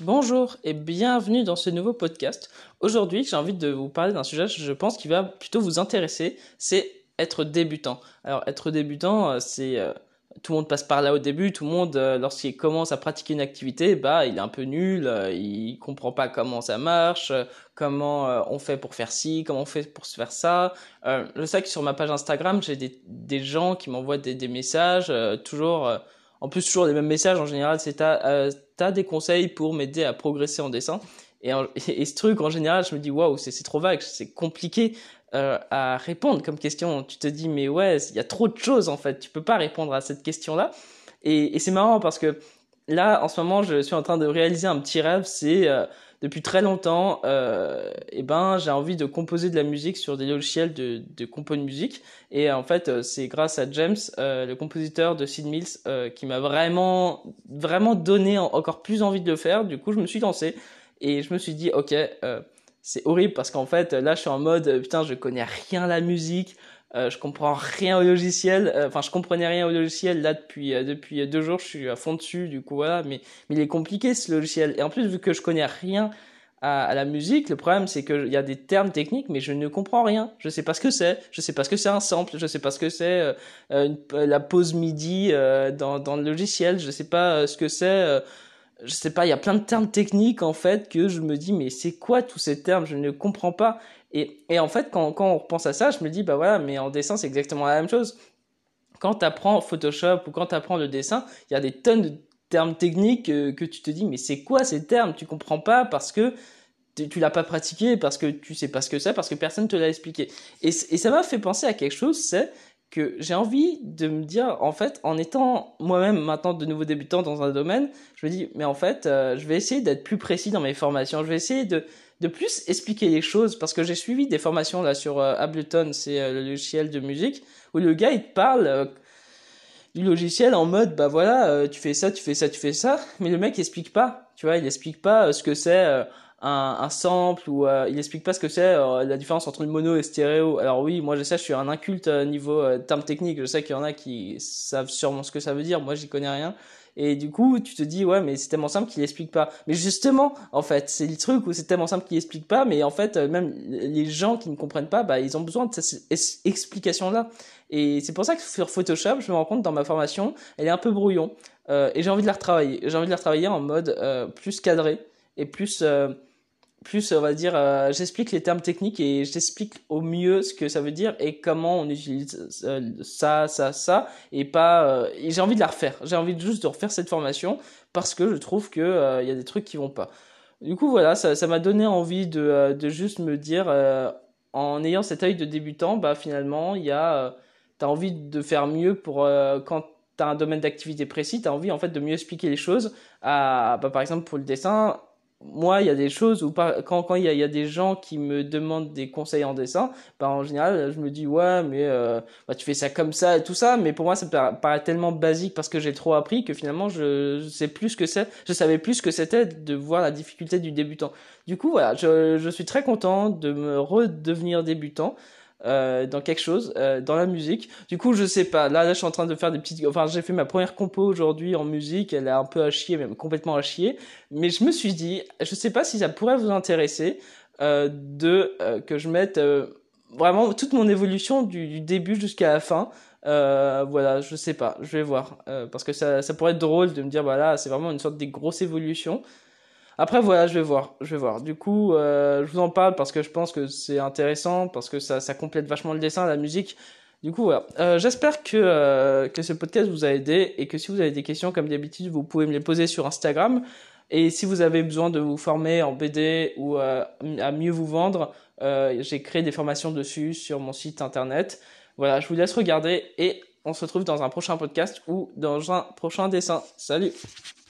Bonjour et bienvenue dans ce nouveau podcast. Aujourd'hui, j'ai envie de vous parler d'un sujet, je pense, qui va plutôt vous intéresser, c'est être débutant. Alors, être débutant, euh, c'est euh, tout le monde passe par là au début, tout le monde, euh, lorsqu'il commence à pratiquer une activité, bah, il est un peu nul, il comprend pas comment ça marche, comment on fait pour faire ci, comment on fait pour se faire ça. je sais que sur ma page Instagram, j'ai des, gens qui m'envoient des, messages, toujours en plus, toujours les mêmes messages en général, c'est t'as euh, des conseils pour m'aider à progresser en dessin. Et, et, ce truc, en général, je me dis, waouh, c'est trop vague, c'est compliqué euh, à répondre comme question. Tu te dis, mais ouais, il y a trop de choses en fait, tu peux pas répondre à cette question-là. Et, et c'est marrant parce que là, en ce moment, je suis en train de réaliser un petit rêve, c'est euh, depuis très longtemps, euh, eh ben, j'ai envie de composer de la musique sur des logiciels de, de compo de musique. Et en fait, euh, c'est grâce à James, euh, le compositeur de Sid Mills, qui m'a vraiment, vraiment donné encore plus envie de le faire. Du coup, je me suis lancé et je me suis dit, ok, c'est horrible parce qu'en fait, là, je suis en mode, putain, je connais rien à la musique. Euh, je comprends rien au logiciel. Euh, enfin, je comprenais rien au logiciel là depuis euh, depuis deux jours. Je suis à fond dessus, du coup voilà. Mais mais il est compliqué ce logiciel. Et en plus, vu que je connais rien à, à la musique, le problème c'est qu'il y a des termes techniques, mais je ne comprends rien. Je sais pas ce que c'est. Je sais pas ce que c'est un sample. Je sais pas ce que c'est la pause MIDI dans dans le logiciel. Je sais pas ce que c'est je sais pas, il y a plein de termes techniques en fait que je me dis mais c'est quoi tous ces termes? Je ne comprends pas. Et, et en fait, quand, quand on repense à ça, je me dis bah voilà, mais en dessin c'est exactement la même chose. Quand tu apprends Photoshop ou quand tu apprends le dessin, il y a des tonnes de termes techniques que, que tu te dis mais c'est quoi ces termes? Tu comprends pas parce que tu l'as pas pratiqué, parce que tu sais pas ce que c'est, parce que personne te l'a expliqué. Et, et ça m'a fait penser à quelque chose, c'est que j'ai envie de me dire, en fait, en étant moi-même maintenant de nouveau débutant dans un domaine, je me dis, mais en fait, euh, je vais essayer d'être plus précis dans mes formations. Je vais essayer de, de plus expliquer les choses parce que j'ai suivi des formations là sur euh, Ableton, c'est euh, le logiciel de musique, où le gars il te parle du logiciel en mode, bah voilà, tu fais ça, tu fais ça, tu fais ça, mais le mec il explique pas, tu vois, il explique pas ce que c'est un, un sample ou euh, il explique pas ce que c'est euh, la différence entre une mono et stéréo. Alors oui, moi je sais, je suis un inculte euh, niveau termes techniques. Je sais qu'il y en a qui savent sûrement ce que ça veut dire. Moi, j'y connais rien. Et du coup, tu te dis ouais, mais c'est tellement simple qu'il explique pas. Mais justement, en fait, c'est le truc où c'est tellement simple qu'il explique pas. Mais en fait, même les gens qui ne comprennent pas, bah ils ont besoin de cette explication là. Et c'est pour ça que sur Photoshop, je me rends compte dans ma formation, elle est un peu brouillon. et j'ai envie de la retravailler. J'ai envie de la retravailler en mode plus cadré et plus plus on va dire euh, j'explique les termes techniques et j'explique au mieux ce que ça veut dire et comment on utilise euh, ça ça ça et pas euh, et j'ai envie de la refaire. J'ai envie juste de refaire cette formation parce que je trouve que il y a des trucs qui vont pas. Du coup voilà ça ça m'a donné envie de de juste me dire en ayant cet œil de débutant bah finalement il y a t'as envie de faire mieux pour quand t'as un domaine d'activité précis t'as envie en fait de mieux expliquer les choses à bah, par exemple pour le dessin moi, il y a des choses où quand quand il y a, y a, des gens qui me demandent des conseils en dessin, bah en général, je me dis ouais, mais euh, bah, tu fais ça comme ça et tout ça, mais pour moi ça paraît tellement basique parce que j'ai trop appris que finalement je, je sais plus ce que c'est, je savais plus ce que c'était de voir la difficulté du débutant. Du coup voilà, je, je suis très content de me redevenir débutant. Euh, dans quelque chose, euh, dans la musique. Du coup, je sais pas. Là, là, je suis en train de faire des petites. Enfin, j'ai fait ma première compo aujourd'hui en musique. Elle est un peu à chier, même complètement à chier. Mais je me suis dit, je sais pas si ça pourrait vous intéresser euh, de euh, que je mette euh, vraiment toute mon évolution du, du début jusqu'à la fin. voilà, je sais pas, je vais voir parce que ça, ça pourrait être drôle de me dire voilà, c'est vraiment une sorte de grosse évolution. Après voilà, je vais voir, je vais voir. Du coup, euh, je vous en parle parce que je pense que c'est intéressant, parce que ça, complète vachement le dessin, la musique. Du coup, voilà. Euh, J'espère que, euh, que ce podcast vous a aidé et que si vous avez des questions, comme d'habitude, vous pouvez me les poser sur Instagram. Et si vous avez besoin de vous former en BD ou à mieux vous vendre, j'ai créé des formations dessus sur mon site internet. Voilà, je vous laisse regarder et on se retrouve dans un prochain podcast ou dans un prochain dessin. Salut